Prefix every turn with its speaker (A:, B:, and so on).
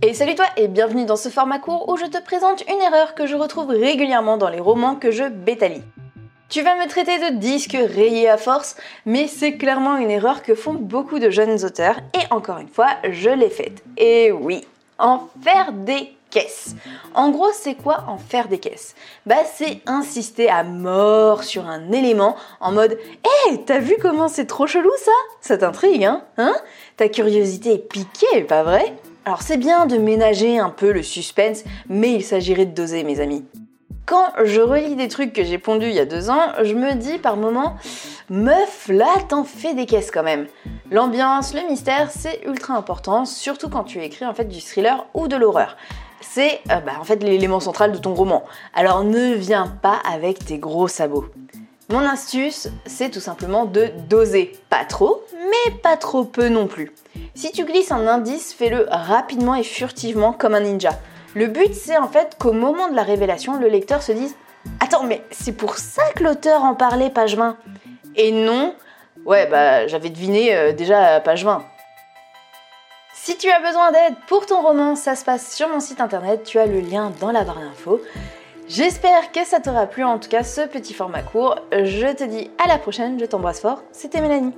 A: Et salut toi et bienvenue dans ce format court où je te présente une erreur que je retrouve régulièrement dans les romans que je bétalie. Tu vas me traiter de disque rayé à force, mais c'est clairement une erreur que font beaucoup de jeunes auteurs et encore une fois, je l'ai faite. Et oui, en faire des En gros, c'est quoi en faire des caisses? Bah, c'est insister à mort sur un élément en mode Hé, hey, t'as vu comment c'est trop chelou ça? Ça t'intrigue, hein Hein? Ta curiosité est piquée, pas vrai? Alors c'est bien de ménager un peu le suspense, mais il s'agirait de doser mes amis. Quand je relis des trucs que j'ai pondus il y a deux ans, je me dis par moments, meuf, là t'en fais des caisses quand même. L'ambiance, le mystère, c'est ultra important, surtout quand tu écris en fait du thriller ou de l'horreur. C'est euh, bah, en fait l'élément central de ton roman. Alors ne viens pas avec tes gros sabots. Mon astuce, c'est tout simplement de doser. Pas trop, mais pas trop peu non plus. Si tu glisses un indice, fais-le rapidement et furtivement comme un ninja. Le but, c'est en fait qu'au moment de la révélation, le lecteur se dise Attends, mais c'est pour ça que l'auteur en parlait, page 20 Et non, ouais, bah j'avais deviné euh, déjà page 20. Si tu as besoin d'aide pour ton roman, ça se passe sur mon site internet, tu as le lien dans la barre d'infos. J'espère que ça t'aura plu en tout cas ce petit format court. Je te dis à la prochaine, je t'embrasse fort, c'était Mélanie.